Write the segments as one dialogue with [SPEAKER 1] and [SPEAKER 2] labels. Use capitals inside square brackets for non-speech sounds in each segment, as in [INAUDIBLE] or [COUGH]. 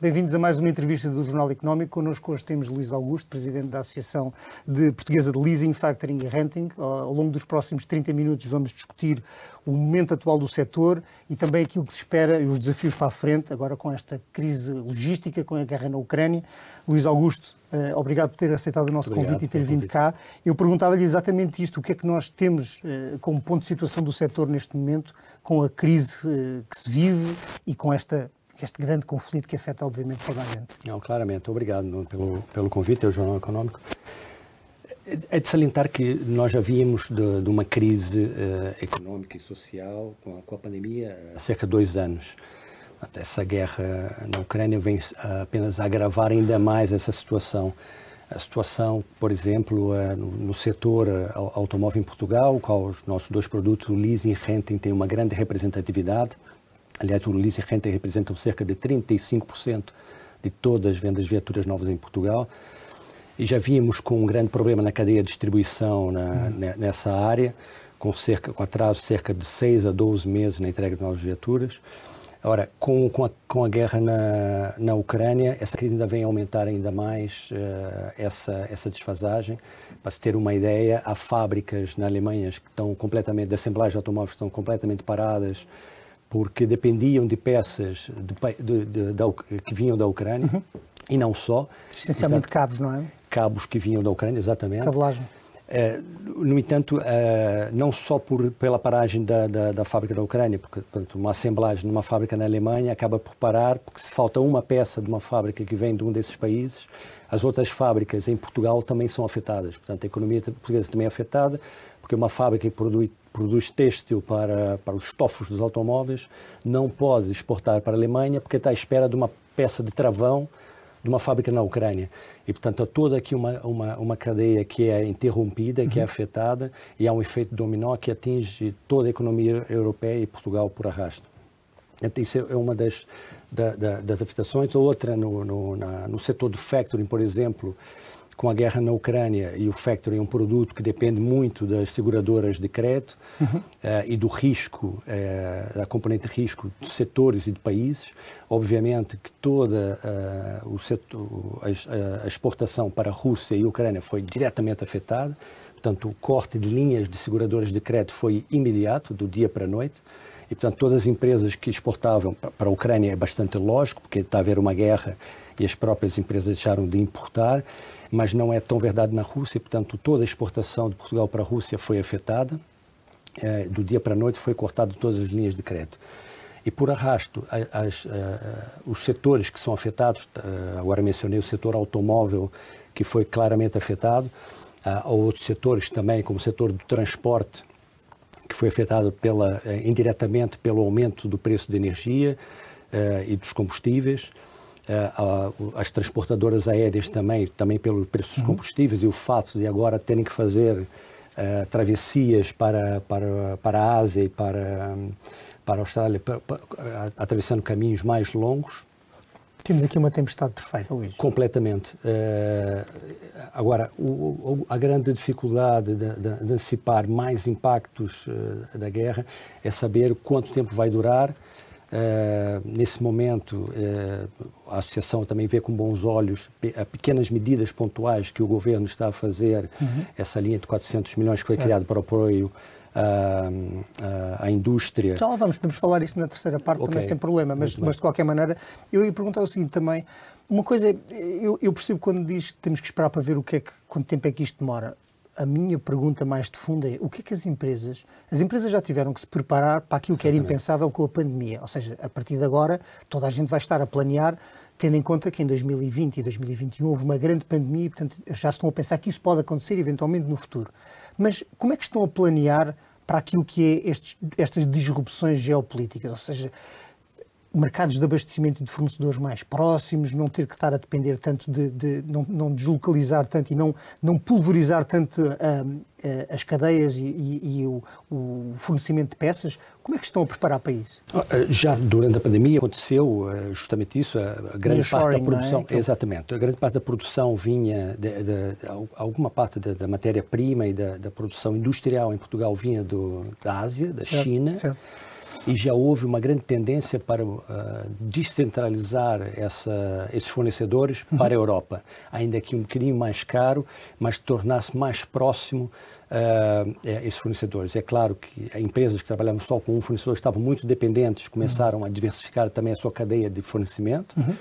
[SPEAKER 1] Bem-vindos a mais uma entrevista do Jornal Económico. Connosco hoje temos Luís Augusto, presidente da Associação de Portuguesa de Leasing, Factoring e Renting. Ao longo dos próximos 30 minutos vamos discutir o momento atual do setor e também aquilo que se espera e os desafios para a frente, agora com esta crise logística, com a guerra na Ucrânia. Luís Augusto, eh, obrigado por ter aceitado o nosso obrigado convite e ter vindo cá. Eu perguntava-lhe exatamente isto: o que é que nós temos eh, como ponto de situação do setor neste momento, com a crise eh, que se vive e com esta este grande conflito que afeta, obviamente, toda a gente.
[SPEAKER 2] Não, claramente. Obrigado pelo, pelo convite ao Jornal Económico. É de salientar que nós já vimos de, de uma crise uh, económica e social com a, com a, pandemia há cerca de dois anos. Essa guerra na Ucrânia vem apenas agravar ainda mais essa situação. A situação, por exemplo, uh, no, setor uh, automóvel em Portugal, qual os nossos dois produtos, o leasing e renting, têm uma grande representatividade. Aliás, o leasing e renting representam cerca de 35% de todas as vendas de viaturas novas em Portugal. E já vimos com um grande problema na cadeia de distribuição na, uhum. nessa área, com, cerca, com atraso cerca de 6 a 12 meses na entrega de novas viaturas. Ora, com, com, a, com a guerra na, na Ucrânia, essa crise ainda vem aumentar ainda mais uh, essa, essa desfasagem. Para se ter uma ideia, há fábricas na Alemanha que estão completamente, de assemblagem de automóveis, estão completamente paradas, porque dependiam de peças de, de, que vinham da Ucrânia uhum. e não só.
[SPEAKER 1] Essencialmente portanto, cabos, não é?
[SPEAKER 2] Cabos que vinham da Ucrânia, exatamente.
[SPEAKER 1] Cabelagem.
[SPEAKER 2] Uh, no entanto, uh, não só por, pela paragem da, da, da, fábrica da Ucrânia, porque portanto, uma assemblagem numa fábrica na Alemanha acaba por parar, porque se falta uma peça de uma fábrica que vem de um desses países, as outras fábricas em Portugal também são afetadas. Portanto, a economia portuguesa também é afetada, porque uma fábrica que produz, produz têxtil para, para os estofos dos automóveis não pode exportar para a Alemanha porque está à espera de uma peça de travão de uma fábrica na Ucrânia. E, portanto, há toda aqui uma, uma, uma cadeia que é interrompida, que é uhum. é afetada, e há um efeito dominó que atinge toda a economia europeia e Portugal por arrasto. Então, isso é uma das, da, da, das afetações. Outra, no, no, na, no setor do factoring, por exemplo, com a guerra na Ucrânia e o factoring é um produto que depende muito das seguradoras de crédito uhum. uh, e do risco, uh, da componente de risco de setores e de países. Obviamente que toda uh, o setor, a, a, exportação para a Rússia e a Ucrânia foi diretamente afetada. Portanto, o corte de linhas de seguradoras de crédito foi imediato, do dia para a noite. E, portanto, todas as empresas que exportavam para a Ucrânia é bastante lógico, porque está a haver uma guerra e as próprias empresas deixaram de importar mas não é tão verdade na Rússia, portanto, toda a exportação de Portugal para a Rússia foi afetada. É, do dia para a noite foi cortado todas as linhas de crédito. E por arrasto, as, os setores que são afetados, agora mencionei o setor automóvel, que foi claramente afetado, há outros setores também, como o setor do transporte, que foi afetado pela, eh, indiretamente pelo aumento do preço da energia eh, e dos combustíveis. Eh, as transportadoras aéreas também, também pelo preço dos uhum. combustíveis uhum. e o fato de agora terem que fazer uh, travessias para, para, para a Ásia e para, para a Austrália, para, para, atravessando caminhos mais longos.
[SPEAKER 1] Temos aqui uma tempestade perfeita, Luís.
[SPEAKER 2] Completamente. Uh, agora, o, o, a grande dificuldade de, de, de antecipar mais impactos uh, da guerra é saber quanto tempo vai durar, Uh, nesse momento, uh, a Associação também vê com bons olhos pe pequenas medidas pontuais que o Governo está a fazer, uhum. essa linha de 400 milhões que foi criada para o apoio à, indústria.
[SPEAKER 1] Já lá vamos, podemos falar isso na terceira parte okay. também sem problema, mas, mas de qualquer maneira, eu ia perguntar o seguinte também, uma coisa, eu, eu percebo quando diz que temos que esperar para ver o que é que, quanto tempo é que isto demora a minha pergunta mais de fundo é o que é que as empresas. As empresas já tiveram que se preparar para aquilo que era impensável com a pandemia. Ou seja, a partir de agora, toda a gente vai estar a planear, tendo em conta que em 2020 e 2021 houve uma grande pandemia e, portanto, já estão a pensar que isso pode acontecer eventualmente no futuro. Mas como é que estão a planear para aquilo que é estes, estas disrupções geopolíticas? Ou seja, mercados de abastecimento e de fornecedores mais próximos, não ter que estar a depender tanto de, de não, não, deslocalizar tanto e não, não pulverizar tanto uh, uh, as cadeias e, e, e o, o, fornecimento de peças. Como é que estão a preparar para isso?
[SPEAKER 2] Ah, ah, já durante a pandemia aconteceu ah, justamente isso, a grande parte da é? produção, é? exatamente, a grande parte da produção vinha, de, de, de, alguma parte da, da matéria-prima e da, da, produção industrial em Portugal vinha do, da Ásia, da certo, China. Certo e já houve uma grande tendência para uh, descentralizar essa, esses fornecedores uhum. para a Europa, ainda que um bocadinho mais caro, mas tornar-se mais próximo uh, esses fornecedores. É claro que empresas que trabalhavam só com um fornecedor estavam muito dependentes, começaram uhum. a diversificar também a sua cadeia de fornecimento. Uhum.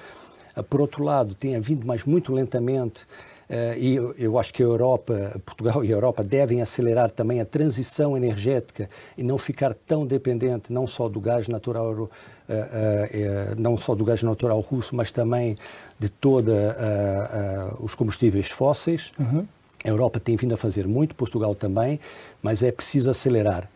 [SPEAKER 2] Uh, por outro lado, tem havido, mas muito lentamente, Uh, e eu, eu, acho que a Europa, [LAUGHS] Portugal e a Europa devem acelerar também a transição energética e não ficar tão dependente não só do gás natural, uh, uh, não só do gás natural russo, mas também de todos os combustíveis fósseis. Uhum. A Europa tem vindo a fazer muito, Portugal também, mas é preciso acelerar.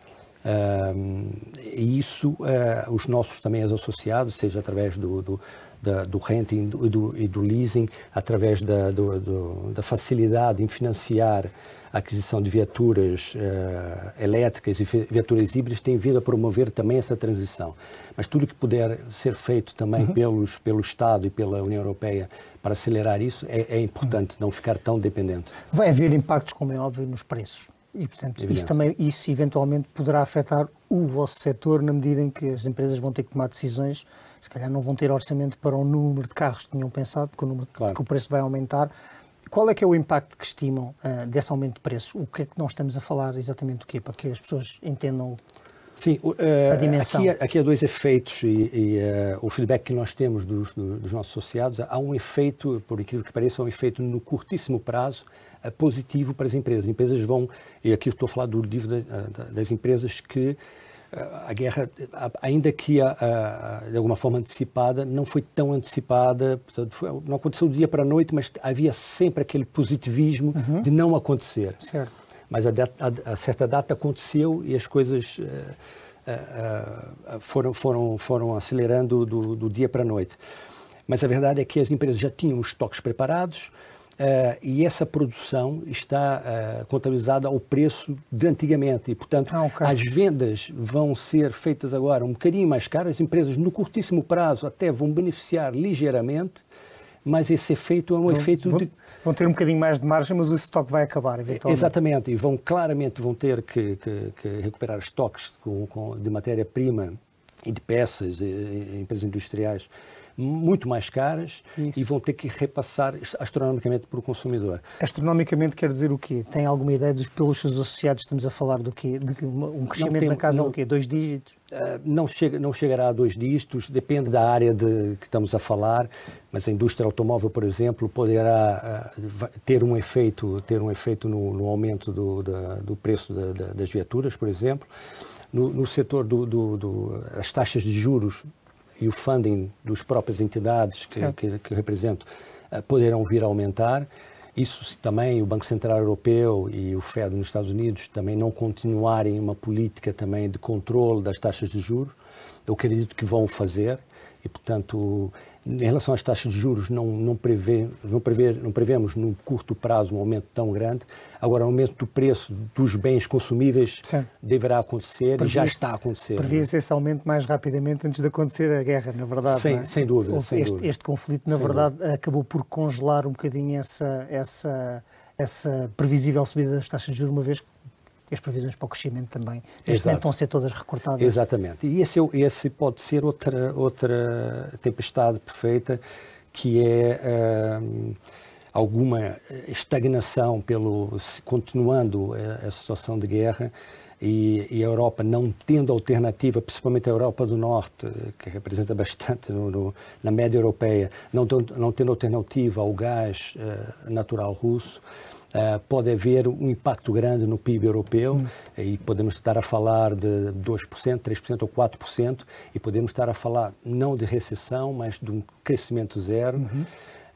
[SPEAKER 2] E isso, uh, os nossos também os associados, seja através do, do, da, do renting e do, e do, leasing, através da, do, da facilidade em financiar a aquisição de viaturas uh, elétricas e viaturas híbridas, tem vindo a promover também essa transição. Mas tudo que puder ser feito também uhum. pelos, pelo Estado e pela União Europeia para acelerar isso, é, é importante uhum. não ficar tão dependente.
[SPEAKER 1] Vai haver impactos, como é óbvio, nos preços. E, portanto, isso, também, isso eventualmente poderá afetar o vosso setor na medida em que as empresas vão ter que tomar decisões, se calhar não vão ter orçamento para o número de carros que tinham pensado, porque o, número, claro. porque o preço vai aumentar. Qual é que é o impacto que estimam uh, desse aumento de preços? O que é que nós estamos a falar exatamente do quê? Para que as pessoas entendam
[SPEAKER 2] Sim, uh, a dimensão. Aqui, aqui há dois efeitos e, e uh, o feedback que nós temos dos, dos, nossos associados, há um efeito, por incrível que pareça, um efeito no curtíssimo prazo positivo para as empresas. As empresas vão, e aqui estou a falar do dívida das empresas que a guerra, ainda que de alguma forma antecipada, não foi tão antecipada, portanto, foi, não aconteceu do dia para a noite, mas havia sempre aquele positivismo uhum. de não acontecer.
[SPEAKER 1] Certo
[SPEAKER 2] mas a, a, a certa data aconteceu e as coisas uh, uh, foram, foram, foram acelerando do, do dia para a noite. Mas a verdade é que as empresas já tinham os estoques preparados, Uh, e essa produção está uh, contabilizada ao preço de antigamente. E, portanto, ah, okay. as vendas vão ser feitas agora um bocadinho mais caras. As empresas, no curtíssimo prazo, até vão beneficiar ligeiramente, mas esse efeito é um vão, efeito
[SPEAKER 1] vão,
[SPEAKER 2] de
[SPEAKER 1] vão ter um bocadinho mais de margem, mas o estoque vai acabar, eventualmente.
[SPEAKER 2] Exatamente, e vão claramente vão ter que, que, que recuperar estoques com, com, de matéria-prima e de peças, em empresas industriais muito mais caras Isso. e vão ter que repassar astronomicamente para o consumidor.
[SPEAKER 1] Astronomicamente quer dizer o quê? Tem alguma ideia dos, pelos seus associados estamos a falar do quê? De um crescimento tem, na casa não, do quê? Dois dígitos?
[SPEAKER 2] Uh, não, chega, não chegará a dois dígitos, depende da área de que estamos a falar, mas a indústria automóvel, por exemplo, poderá uh, ter um efeito, ter um efeito no, no aumento do, da, do preço da, da, das viaturas, por exemplo. No, no setor das taxas de juros e o funding dos próprias entidades que, que, que represento uh, poderão vir a aumentar. Isso se também o Banco Central Europeu e o Fed nos Estados Unidos também não continuarem uma política também de controle das taxas de juros, eu acredito que vão fazer e, portanto, em relação às taxas de juros, não, não, prevê, não, prevê, não prevemos no curto prazo um aumento tão grande. Agora, o aumento do preço dos bens consumíveis Sim. deverá acontecer e já está a acontecer.
[SPEAKER 1] Prevê-se esse aumento mais rapidamente antes de acontecer a guerra, na verdade.
[SPEAKER 2] Sem, é? sem dúvida.
[SPEAKER 1] Sem
[SPEAKER 2] este,
[SPEAKER 1] dúvida. este, conflito, na sem verdade, dúvida. acabou por congelar um bocadinho essa, essa, essa previsível subida das taxas de juros, uma vez que as previsões para o crescimento também neste momento estão a ser todas recortadas.
[SPEAKER 2] Exatamente. E esse, é esse pode ser outra, outra tempestade perfeita, que é uh, alguma estagnação pelo continuando a, a situação de guerra e, e, a Europa não tendo alternativa, principalmente a Europa do Norte, que representa [LAUGHS] bastante no, no, na média europeia, não, não tendo alternativa ao gás uh, natural russo, Uh, pode haver um impacto grande no PIB europeu uhum. e podemos estar a falar de 2%, 3% ou 4% e podemos estar a falar não de recessão, mas de um crescimento zero. Uhum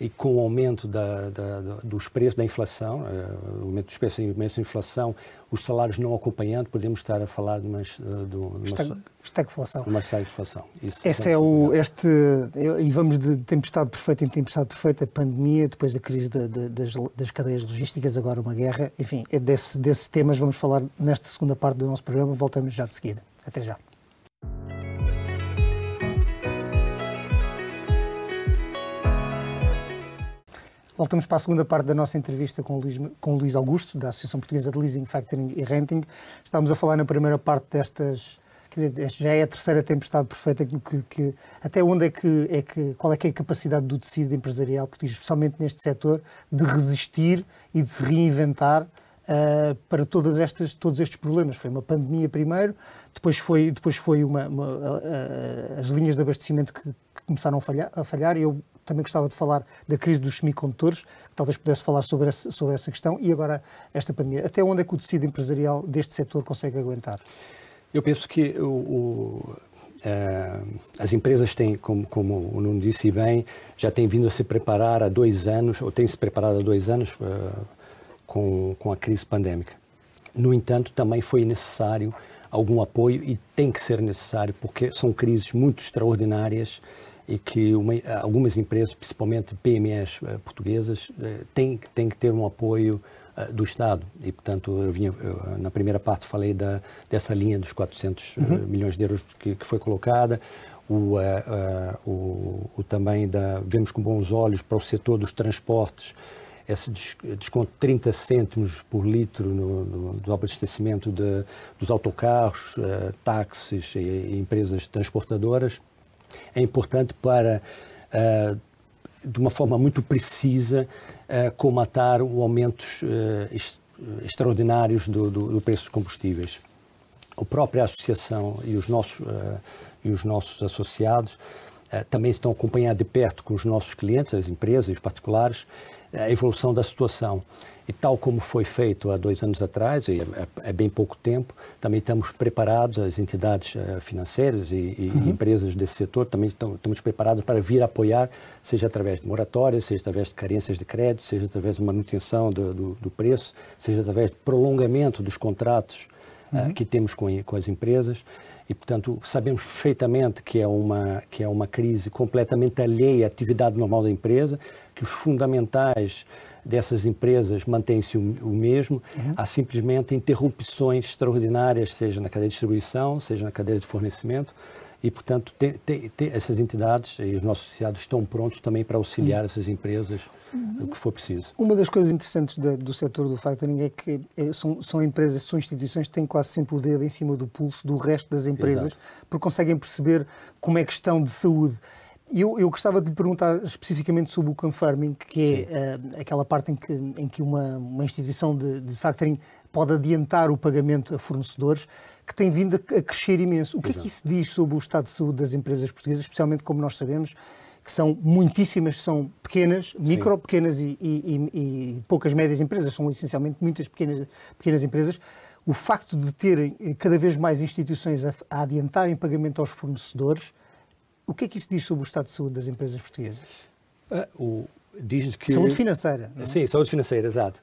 [SPEAKER 2] e com o aumento da, da, dos preços, da inflação, uh, o aumento dos preços e aumento da inflação, os salários não acompanhando, podemos estar a falar de uma, de uma
[SPEAKER 1] estagflação.
[SPEAKER 2] Uma estagflação.
[SPEAKER 1] Isso Esse é o, este, e vamos de tempestade perfeita em tempestade perfeita, pandemia, depois a crise de, de, das, das, cadeias logísticas, agora uma guerra, enfim, é desse, desses temas vamos falar nesta segunda parte do nosso programa, voltamos já de seguida. Até já. Voltamos para a segunda parte da nossa entrevista com o Luís, com o Luís Augusto, da Associação Portuguesa de Leasing, Factoring e Renting. Estávamos a falar na primeira parte destas, quer dizer, já é a terceira tempestade perfeita que, que, até onde é que, é que qual é que é a capacidade do tecido empresarial português, especialmente neste setor, de resistir e de se reinventar uh, para todas estas, todos estes problemas. Foi uma pandemia primeiro, depois foi, depois foi uma, uma uh, as linhas de abastecimento que, que começaram a falhar, a falhar e eu também gostava de falar da crise dos semicondutores, que talvez pudesse falar sobre essa, sobre essa questão, e agora esta pandemia. Até onde é que o tecido empresarial deste setor consegue aguentar?
[SPEAKER 2] Eu penso que o, o, uh, as empresas têm, como, como o Nuno disse bem, já têm vindo a se preparar há dois anos, ou têm se preparado há dois anos uh, com, com a crise pandémica. No entanto, também foi necessário algum apoio e tem que ser necessário porque são crises muito extraordinárias e que uma, algumas empresas, principalmente PMEs uh, portuguesas, uh, têm, têm que ter um apoio uh, do Estado. E, portanto, eu vinha, eu, na primeira parte falei da, dessa linha dos 400 uhum. milhões de euros que, que foi colocada. O, o, o, também da, vemos com bons olhos para o setor dos transportes esse desconto de 30 cêntimos por litro no, no, do abastecimento de, dos autocarros, táxis e, e empresas transportadoras é importante para, uh, de uma forma muito precisa, uh, comatar o aumentos uh, extraordinários do, do, do, preço dos combustíveis. A própria associação e os nossos, e os nossos associados também estão acompanhando de perto com os nossos clientes, as empresas, os particulares, a evolução da situação. E tal como foi feito há dois anos atrás, e é, é bem pouco tempo, também estamos preparados, as entidades uh, financeiras e, e uhum. empresas desse setor também estão, estamos preparados para vir apoiar, seja através de moratórias, seja através de carências de crédito, seja através de manutenção do, do, do preço, seja através de prolongamento dos contratos uh, uhum. que temos com, com as empresas. E, portanto, sabemos perfeitamente que é, uma, que é uma crise completamente alheia à atividade normal da empresa, que os fundamentais dessas empresas mantém-se o, o, mesmo, uhum. há simplesmente interrupções extraordinárias, seja na cadeia de distribuição, seja na cadeia de fornecimento, e, portanto, essas entidades e os nossos associados estão prontos também para auxiliar uhum. essas empresas uhum. o que for preciso.
[SPEAKER 1] Uma das coisas interessantes da, do setor do factoring é que é, são, são, empresas, são instituições que têm quase sempre o dedo em cima do pulso do resto das empresas, Exato. porque conseguem perceber como é que estão de saúde. Eu, eu gostava de lhe perguntar especificamente sobre o confirming, que é uh, aquela parte em que, em que uma, uma instituição de, de factoring pode adiantar o pagamento a fornecedores, que tem vindo a, a crescer imenso. O que Exato. é que isso diz sobre o estado de saúde das empresas portuguesas, especialmente como nós sabemos, que são muitíssimas, são pequenas, micro, Sim. pequenas e, e, e, poucas médias empresas, são essencialmente muitas pequenas, pequenas empresas. O facto de terem cada vez mais instituições a, a adiantarem pagamento aos fornecedores o que é que isso diz sobre o estado de saúde das empresas portuguesas?
[SPEAKER 2] Uh, o, diz que...
[SPEAKER 1] Saúde financeira. Não? É?
[SPEAKER 2] Sim, saúde financeira, exato.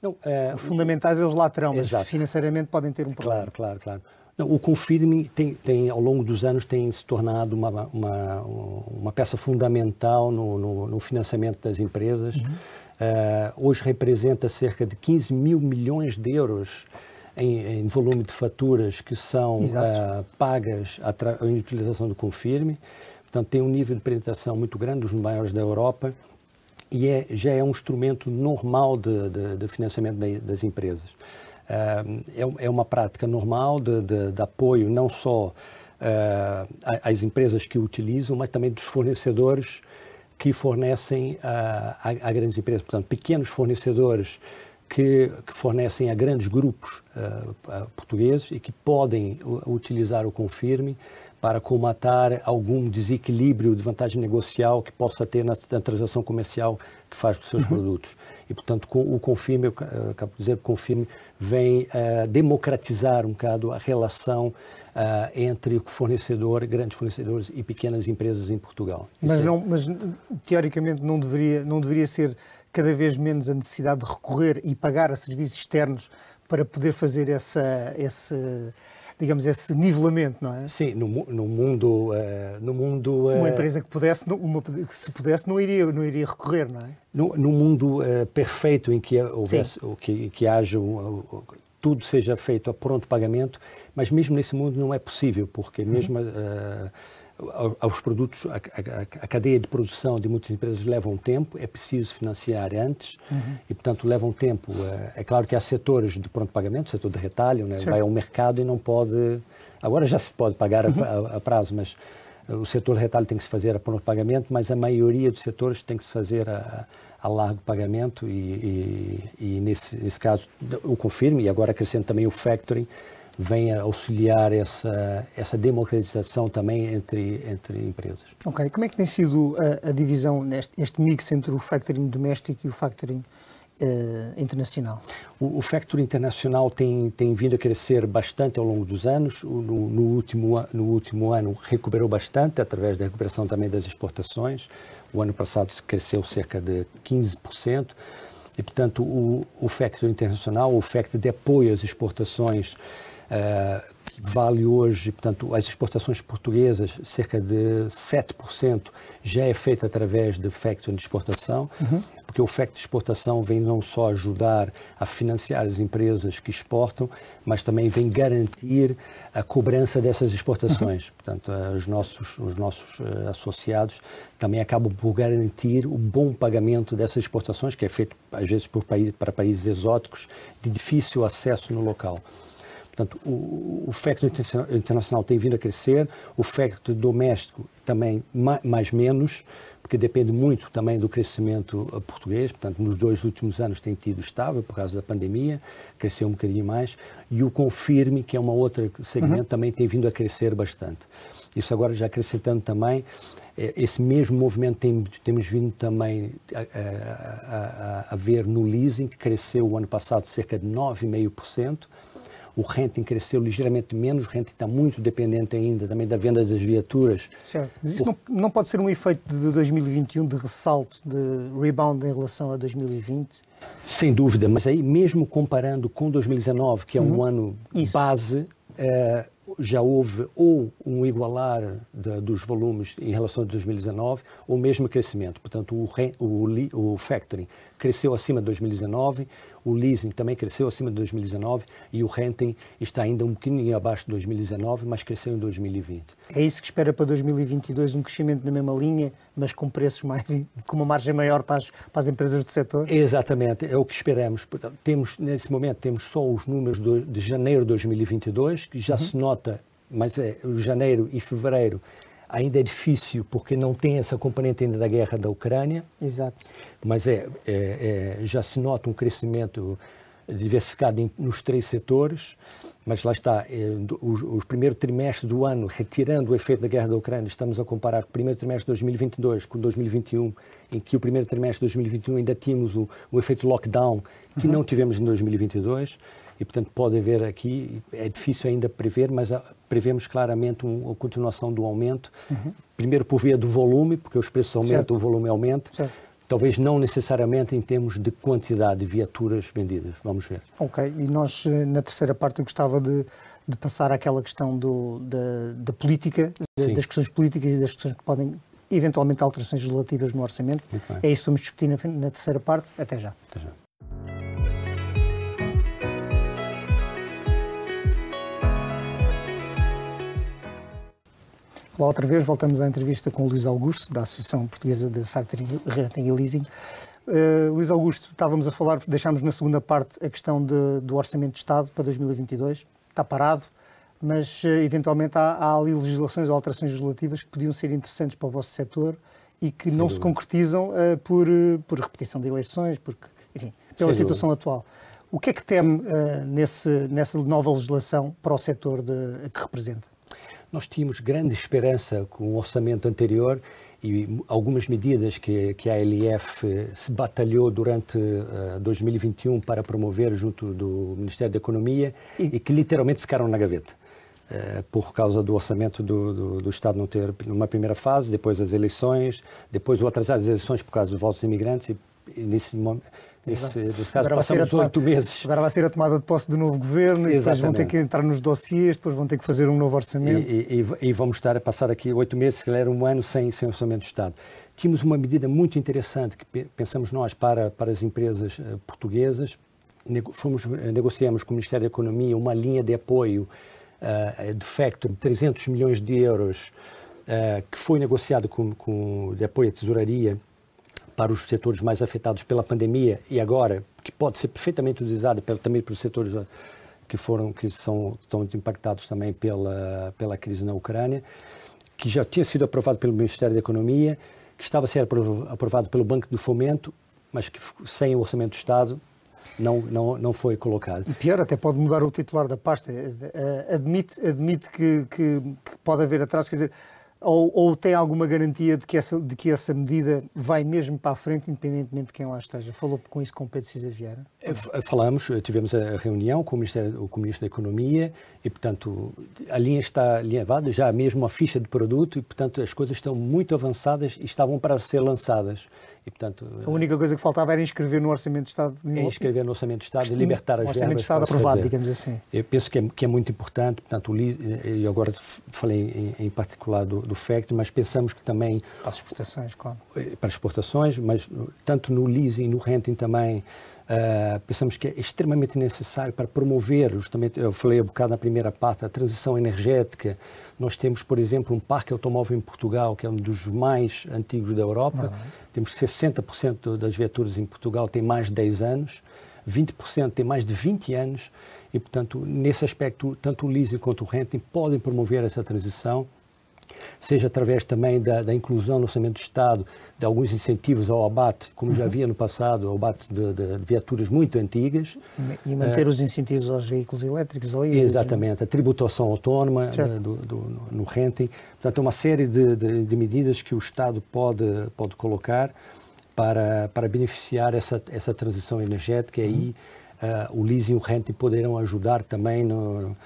[SPEAKER 1] Não, uh, fundamentais eles lá terão, mas exato. financeiramente podem ter um problema.
[SPEAKER 2] Claro, claro, claro. Não, o Confirme tem, tem, ao longo dos anos, tem se tornado uma, uma, uma peça fundamental no, no, no, financiamento das empresas. Uhum. Uh, hoje representa cerca de 15 mil milhões de euros em, em volume de faturas que são uh, pagas em utilização do Confirme. Portanto, tem um nível de penetração muito grande, dos maiores da Europa, e é, já é um instrumento normal de, de, de financiamento de, das empresas. Uh, é, é, uma prática normal de, apoio não só uh, às empresas que o utilizam, mas também dos fornecedores que fornecem a, a grandes empresas. Portanto, pequenos fornecedores que, que fornecem a grandes grupos uh, portugueses e que podem utilizar o Confirme para comatar algum desequilíbrio de vantagem negocial que possa ter na, na transação comercial que faz com seus uhum. produtos. E, portanto, com, o Confirme, eu, acabo de dizer, o Confirme vem uh, democratizar um bocado a relação uh, entre o fornecedor, grandes fornecedores e pequenas empresas em Portugal.
[SPEAKER 1] Mas, é... não, mas teoricamente não deveria, não deveria ser cada vez menos a necessidade de recorrer e pagar a serviços externos para poder fazer essa, esse, digamos, esse nivelamento, não é?
[SPEAKER 2] Sim, no, no mundo... Uh, no mundo
[SPEAKER 1] uh, uma empresa que, pudesse, uma, que se pudesse não iria, não iria recorrer, não é?
[SPEAKER 2] No, no mundo uh, perfeito em que, houvesse, que, que haja um, tudo seja feito a pronto pagamento, mas mesmo nesse mundo não é possível, porque mesmo... Uhum aos produtos, a, a, a, cadeia de produção de muitas empresas leva um tempo, é preciso financiar antes uhum. e, portanto, leva um tempo. É, é, claro que há setores de pronto pagamento, setor de retalho, né? vai ao mercado e não pode. Agora já se pode pagar uhum. a, a, prazo, mas o setor de retalho tem que se fazer a pronto pagamento, mas a maioria dos setores tem que se fazer a, a largo pagamento e, e, e nesse, nesse, caso o confirme e agora acrescento também o factoring vem a auxiliar essa, essa democratização também entre, entre empresas.
[SPEAKER 1] Ok, como é que tem sido a, a divisão, neste, este mix entre o factoring doméstico e o factoring uh, internacional?
[SPEAKER 2] O, o factoring internacional tem, tem vindo a crescer bastante ao longo dos anos. No, no, último, no último ano recuperou bastante, através da recuperação também das exportações. O ano passado cresceu cerca de 15%. E, portanto, o, o factoring internacional, o factoring de apoio às exportações, vale hoje, portanto, as exportações portuguesas, cerca de 7% já é feita através de factoring de exportação, uhum. porque o factoring de exportação vem não só ajudar a financiar as empresas que exportam, mas também vem garantir a cobrança dessas exportações. Uhum. Portanto, uh, os nossos, os nossos uh, associados também acabam por garantir o bom pagamento dessas exportações, que é feito às vezes por para países exóticos de difícil acesso no local. Portanto, o, o facto internacional tem vindo a crescer, o facto doméstico também mais menos, porque depende muito também do crescimento eh, português. Portanto, nos dois últimos anos tem tido estável por causa da pandemia, cresceu um bocadinho mais. E o confirme, que é uma outra segmento, uhum. também tem vindo a crescer bastante. Isso agora já acrescentando também, eh, esse mesmo movimento tem, temos vindo também a, a, a, a ver no leasing, que cresceu o ano passado cerca de 9,5% o renting cresceu ligeiramente menos, o renting está muito dependente ainda também da venda das viaturas.
[SPEAKER 1] Certo, mas isso o... não, não pode ser um efeito de 2021 de ressalto, de rebound em relação a 2020?
[SPEAKER 2] Sem dúvida, mas aí mesmo comparando com 2019, que é um uhum. ano isso. base, eh, já houve ou um igualar de, dos volumes em relação a 2019, ou mesmo crescimento. Portanto, o, o, o factoring cresceu acima de 2019, o leasing também cresceu acima de 2019 e o renting está ainda um bocadinho abaixo de 2019, mas cresceu em 2020.
[SPEAKER 1] É isso que espera para 2022, um crescimento na mesma linha, mas com preços mais, com uma margem maior para as, para as empresas do setor?
[SPEAKER 2] Exatamente, é o que esperamos. Temos, nesse momento, temos só os números de, de janeiro de 2022, que já uhum. se nota, mas é janeiro e fevereiro ainda é difícil porque não tem essa componente ainda da guerra da Ucrânia.
[SPEAKER 1] Exato.
[SPEAKER 2] Mas é, é, é já se nota um crescimento diversificado em, nos três setores, mas lá está, é, o, o, primeiro trimestre do ano, retirando o efeito da guerra da Ucrânia, estamos a comparar o primeiro trimestre de 2022 com 2021, em que o primeiro trimestre de 2021 ainda tínhamos o, o efeito lockdown, que uhum. não tivemos em 2022 e, portanto, pode haver aqui, é difícil ainda prever, mas prevemos claramente uma continuação do aumento, uhum. primeiro por via do volume, porque os preços aumentam, certo. o volume aumenta, certo. talvez não necessariamente em termos de quantidade de viaturas vendidas, vamos ver.
[SPEAKER 1] Ok, e nós eh, na terceira parte eu gostava de, de passar àquela questão do, da, da política, de, das questões políticas e das questões que podem eventualmente alterações legislativas no orçamento. É isso que vamos discutir na, na terceira parte. Até já. Até já. Olá outra vez, voltamos à entrevista com o Luís Augusto, da Associação Portuguesa de Factoring, Renting e Leasing. Uh, Luís Augusto, estávamos a falar, deixámos na segunda parte a questão de, do Orçamento de Estado para 2022, está parado, mas uh, eventualmente há, há, ali legislações ou alterações legislativas que podiam ser interessantes para o vosso setor e que Sem não dúvida. se concretizam uh, por, por repetição de eleições, porque, enfim, pela Sem situação dúvida. atual. O que é que teme nesse, nessa nova legislação para o setor de, que representa?
[SPEAKER 2] Nós tínhamos grande esperança com o orçamento anterior e algumas medidas que, que a ALF se batalhou durante uh, eh, 2021 para promover junto do Ministério da Economia e, e que literalmente ficaram na gaveta. Uh, por causa do orçamento do, do, do, Estado não ter uma primeira fase, depois as eleições, depois o atrasar as eleições por causa dos votos imigrantes e, e nesse momento Nesse caso, passamos oito meses.
[SPEAKER 1] Agora vai ser a tomada de posse do novo governo Exatamente. e depois vão ter que entrar nos dossiês, depois vão ter que fazer um novo orçamento.
[SPEAKER 2] E, e, e vamos estar a passar aqui oito meses, se calhar um ano, sem, sem orçamento do Estado. Tínhamos uma medida muito interessante que pensamos nós para, para as empresas uh, portuguesas. fomos, uh, negociamos com o Ministério da Economia uma linha de apoio uh, de facto de 300 milhões de euros uh, que foi negociado com, com, de apoio à tesouraria para os setores mais afetados pela pandemia e agora que pode ser perfeitamente utilizado pelo, também pelos setores que foram que são estão impactados também pela pela crise na Ucrânia, que já tinha sido aprovado pelo Ministério da Economia, que estava a ser aprovado pelo Banco do Fomento, mas que sem o orçamento do Estado não, não, não foi colocado.
[SPEAKER 1] E pior, até pode mudar o titular da pasta. Admite, admite que, que, que pode haver atraso. Quer dizer, ou, ou, tem alguma garantia de que, essa, de que essa medida vai mesmo para a frente, independentemente de quem lá esteja? Falou com isso com o Pedro Cisa Vieira?
[SPEAKER 2] É, falamos, tivemos a reunião com o, Ministério, com o Ministro da Economia e, portanto, a linha está alinhavada, já há mesmo uma ficha de produto e, portanto, as coisas estão muito avançadas e estavam para ser lançadas. E, portanto,
[SPEAKER 1] a única coisa que faltava era inscrever no Orçamento de Estado.
[SPEAKER 2] É inscrever no Orçamento de Estado e libertar as verbas.
[SPEAKER 1] Orçamento de Estado aprovado, fazer. digamos assim.
[SPEAKER 2] Eu penso que é, que é muito importante, portanto, eu agora falei em, em particular do, do FECT, mas pensamos que também...
[SPEAKER 1] Para as exportações, claro.
[SPEAKER 2] Eh, para as exportações, mas tanto no leasing, no renting também, Uh, pensamos que é extremamente necessário para promover, justamente, eu falei um bocado na primeira parte, a transição energética. Nós temos, por exemplo, um parque automóvel em Portugal, que é um dos mais antigos da Europa. Uhum. Temos 60% das viaturas em Portugal têm mais de 10 anos, 20% têm mais de 20 anos, e, portanto, nesse aspecto, tanto o leasing quanto o renting podem promover essa transição seja através também da, da, inclusão no orçamento do Estado de alguns incentivos ao abate, como já havia no passado, ao abate de, de, de viaturas muito antigas.
[SPEAKER 1] E manter uh, os incentivos aos veículos elétricos ou híbridos.
[SPEAKER 2] Exatamente, a tributação autónoma uh, do, do, no renting. Portanto, uma série de, de, medidas que o Estado pode, pode colocar para, para beneficiar essa, essa transição energética e aí uh, o leasing e o renting poderão ajudar também no,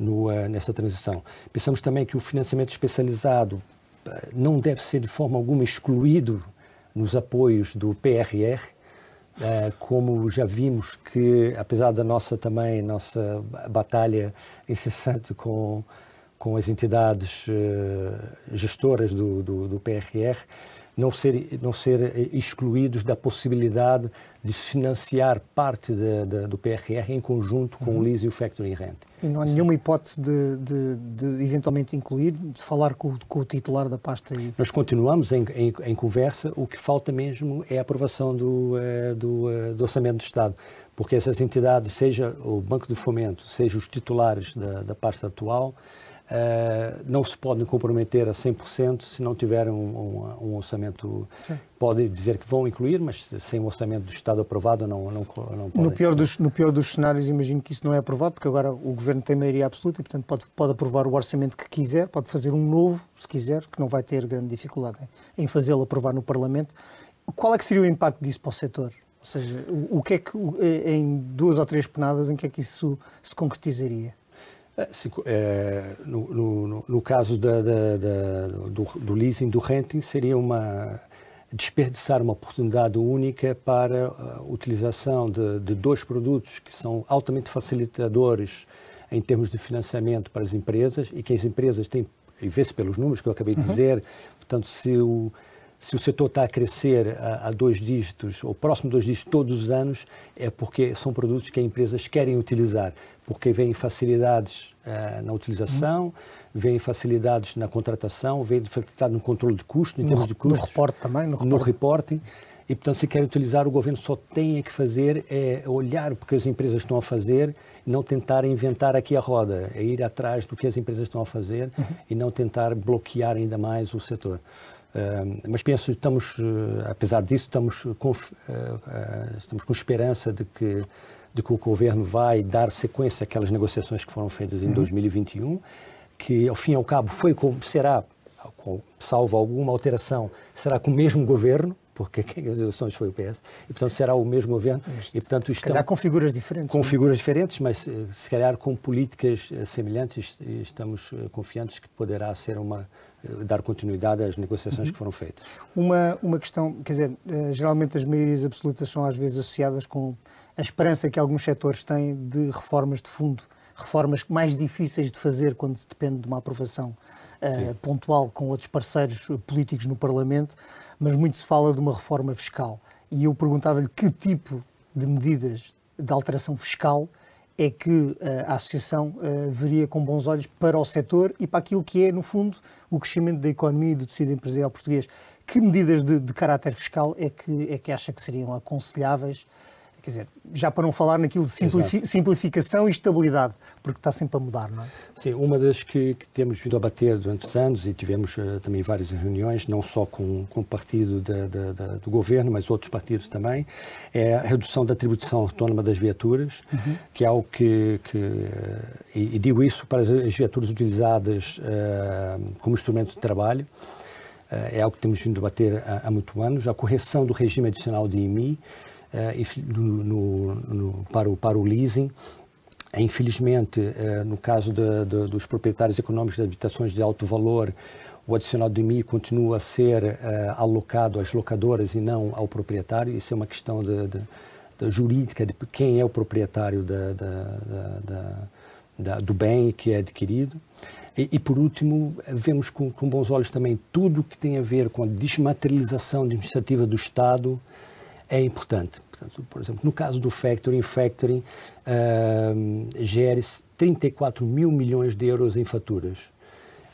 [SPEAKER 2] no, uh, nessa transição. Pensamos também que o financiamento especializado uh, não deve ser de forma alguma excluído nos apoios do PRR, eh, como já vimos que, apesar da nossa também nossa batalha incessante com com as entidades gestoras do, do, do PRR, não ser, não ser excluídos da possibilidade de se financiar parte de, de, do PRR em conjunto com uhum. o LIS e o Factoring Rent.
[SPEAKER 1] E não há nenhuma hipótese de, de, de, eventualmente incluir, de falar com, com, o titular da pasta? E...
[SPEAKER 2] Nós continuamos em, em, em, conversa, o que falta mesmo é a aprovação do, uh, do, uh, do Orçamento do Estado, porque essas entidades, seja o Banco do Fomento, seja os titulares da, da pasta atual, Uh, não se podem comprometer a 100% se não tiverem um, um, um orçamento. Sim. Podem dizer que vão incluir, mas sem um orçamento do Estado aprovado não, não, não podem.
[SPEAKER 1] No pior, dos, no pior dos cenários, imagino que isso não é aprovado, porque agora o Governo tem maioria absoluta e, portanto, pode, pode aprovar o orçamento que quiser, pode fazer um novo, se quiser, que não vai ter grande dificuldade em fazê-lo aprovar no Parlamento. Qual é que seria o impacto disso para o setor? Ou seja, o, o que é que, em duas ou três penadas, em que é que isso se concretizaria?
[SPEAKER 2] É, é, no, no, no, caso da, da, da, do, do, leasing, do renting, seria uma desperdiçar uma oportunidade única para a utilização de, de dois produtos que são altamente facilitadores em termos de financiamento para as empresas e que as empresas têm, e vê-se pelos números que eu acabei de uhum. dizer, portanto, se o, se o setor está a crescer a, a, dois dígitos, ou próximo dois dígitos todos os anos, é porque são produtos que as empresas querem utilizar, porque vêm facilidades uh, na utilização, uhum. vêm facilidades na contratação, vêm facilidade no controle de custos, em termos de custos.
[SPEAKER 1] No reporte também, no,
[SPEAKER 2] no reporting. E, portanto, se quer utilizar, o governo só tem que fazer é olhar porque as empresas estão a fazer e não tentar inventar aqui a roda, é ir atrás do que as empresas estão a fazer uhum. e não tentar bloquear ainda mais o setor mas penso, estamos, uh, apesar disso, estamos com, uh, estamos com esperança de que, de que o governo vai dar sequência àquelas negociações que foram feitas em uhum. 2021, que ao fim e ao cabo foi como será, salvo alguma alteração, será com o mesmo governo, porque [LAUGHS] quem as eleições foi o PS, e portanto será o mesmo governo.
[SPEAKER 1] Mas, e, portanto, se calhar com figuras diferentes.
[SPEAKER 2] Com não? É? figuras diferentes, mas se calhar com políticas semelhantes, e estamos confiantes que poderá ser uma eh, dar continuidade às negociações uhum. que foram feitas.
[SPEAKER 1] Uma, uma questão, quer dizer, eh, geralmente as maiorias absolutas são às vezes associadas com a esperança que alguns setores têm de reformas de fundo, reformas mais difíceis de fazer quando se depende de uma aprovação uh, pontual com outros parceiros políticos no Parlamento, mas muito se fala de uma reforma fiscal. E eu perguntava-lhe que tipo de medidas de alteração fiscal é que a Associação veria com bons olhos para o setor e para aquilo que é, no fundo, o crescimento da economia e do tecido empresarial português. Que medidas de, de caráter fiscal é que, é que acha que seriam aconselháveis Quer dizer, já para não falar naquilo de simplifi simplificação e estabilidade, porque está sempre a mudar, não é?
[SPEAKER 2] Sim, uma das que, que temos vindo a bater durante os anos e tivemos uh, também várias reuniões, não só com, com o partido de, de, de, do governo, mas outros partidos também, é a redução da tributação autónoma das viaturas, uhum. que é algo que, que uh, e, e, digo isso para as viaturas utilizadas uh, como instrumento de trabalho, é algo que temos vindo a bater há, há muitos anos, a correção do regime adicional de IMI, eh, no, no, para, o, para o leasing. Infelizmente, eh, no caso de, de, dos proprietários econômicos de habitações de alto valor, o adicional de IMI continua a ser alocado às locadoras e não ao proprietário. Isso é uma questão de, de, de jurídica de quem é o proprietário do bem que é adquirido. E, e, por último, vemos com, com bons olhos também tudo que tem a ver com a desmaterialização de iniciativa do Estado é importante. Portanto, por exemplo, no caso do factoring, factoring uh, gere 34 mil milhões de euros em faturas.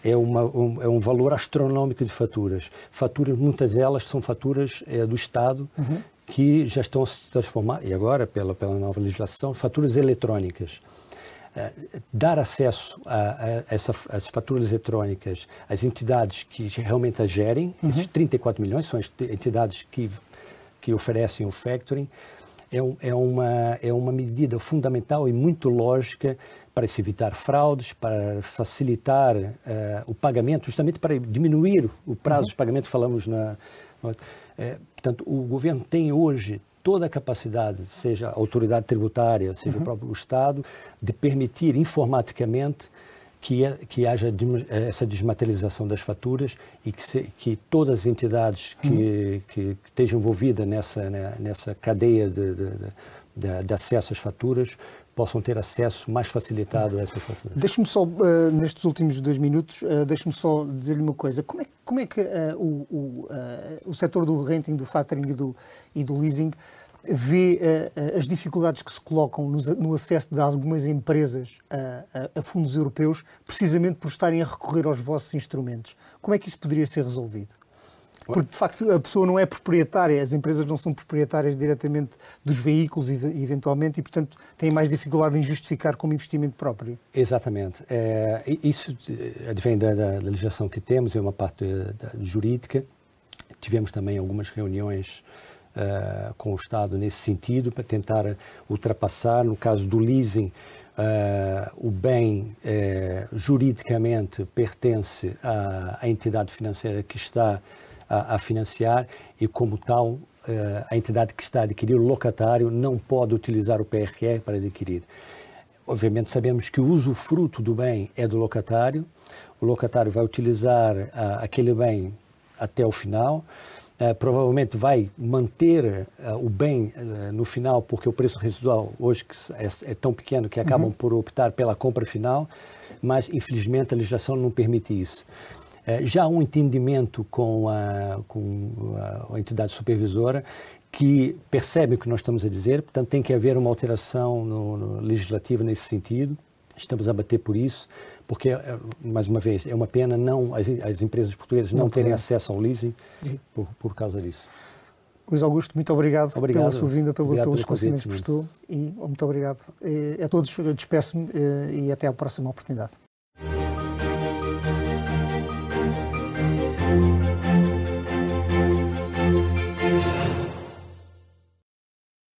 [SPEAKER 2] É, uma, um, é um valor astronómico de faturas. Faturas, muitas delas são faturas é, do Estado uhum. que já estão a se transformar, e agora, pela, pela nova legislação, faturas eletrónicas. Uh, dar acesso a, a, essa, as faturas eletrónicas às entidades que realmente as gerem, uhum. esses 34 milhões são as entidades que que oferecem o factoring, é, um, é, uma, é uma medida fundamental e muito lógica para se evitar fraudes, para facilitar uh, o pagamento, justamente para diminuir o prazo uhum. de pagamento, falamos na... Uh, portanto, o governo tem hoje toda a capacidade, seja a autoridade tributária, seja uhum. o próprio Estado, de permitir informaticamente que, é, que haja essa desmaterialização das faturas e que, se, que todas as entidades que, hum. que, que estejam envolvidas nessa, né, nessa cadeia de, de, de, de, acesso às faturas possam ter acesso mais facilitado a essas faturas.
[SPEAKER 1] Deixe-me só, uh, nestes últimos dois minutos, uh, deixe-me só dizer-lhe uma coisa. Como é, como é que uh, o, o, o setor do renting, do factoring e do, e do leasing vê uh, as dificuldades que se colocam no, no acesso de algumas empresas a, a, a, fundos europeus, precisamente por estarem a recorrer aos vossos instrumentos. Como é que isso poderia ser resolvido? Porque, de facto, a pessoa não é proprietária, as empresas não são proprietárias diretamente dos veículos, eventualmente, e, portanto, têm mais dificuldade em justificar como investimento próprio.
[SPEAKER 2] Exatamente. É, isso advém da, da, legislação que temos, é uma parte da, jurídica. Tivemos também algumas reuniões uh, com o Estado nesse sentido, para tentar ultrapassar. No caso do leasing, uh, o bem uh, juridicamente pertence à, à, entidade financeira que está a, a financiar e, como tal, a entidade que está a adquirir, o locatário, não pode utilizar o PRE para adquirir. Obviamente, sabemos que o usufruto do bem é do locatário, o locatário vai utilizar aquele bem até o final. Uh, provavelmente vai manter uh, o bem uh, no final, porque o preço residual hoje é, é tão pequeno que acabam uhum. por optar pela compra final, mas infelizmente a legislação não permite isso. já há um entendimento com a, com a, entidade supervisora que percebe o que nós estamos a dizer, portanto tem que haver uma alteração no, no legislativa nesse sentido, estamos a bater por isso porque, eh, mais uma vez, é uma pena não as, as empresas portuguesas não, não terem acesso ao leasing por, por causa disso.
[SPEAKER 1] Luís Augusto, muito obrigado, obrigado. pela sua vinda, pelo, pelos esclarecimentos que prestou e muito obrigado. Eh, a todos despeço-me eh, e até à próxima oportunidade.